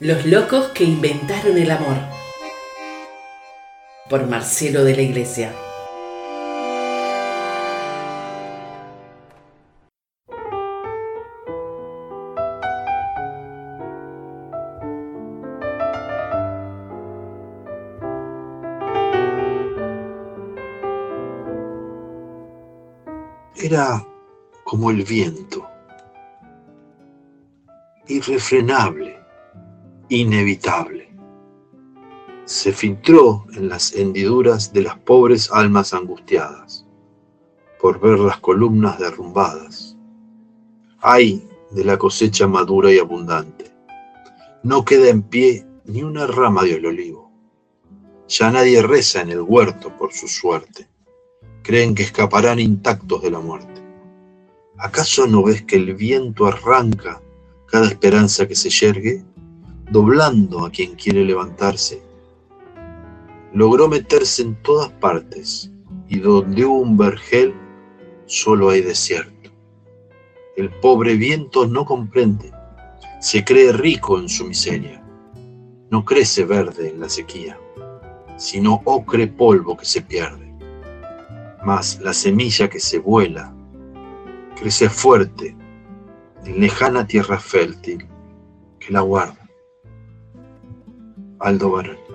Los locos que inventaron el amor. Por Marcelo de la Iglesia. Era como el viento, irrefrenable, inevitable. Se filtró en las hendiduras de las pobres almas angustiadas por ver las columnas derrumbadas. Ay de la cosecha madura y abundante. No queda en pie ni una rama de olivo. Ya nadie reza en el huerto por su suerte creen que escaparán intactos de la muerte. ¿Acaso no ves que el viento arranca cada esperanza que se yergue, doblando a quien quiere levantarse? Logró meterse en todas partes y donde hubo un vergel solo hay desierto. El pobre viento no comprende, se cree rico en su miseria, no crece verde en la sequía, sino ocre polvo que se pierde mas la semilla que se vuela crece fuerte en lejana tierra fértil que la guarda. Aldo Barón.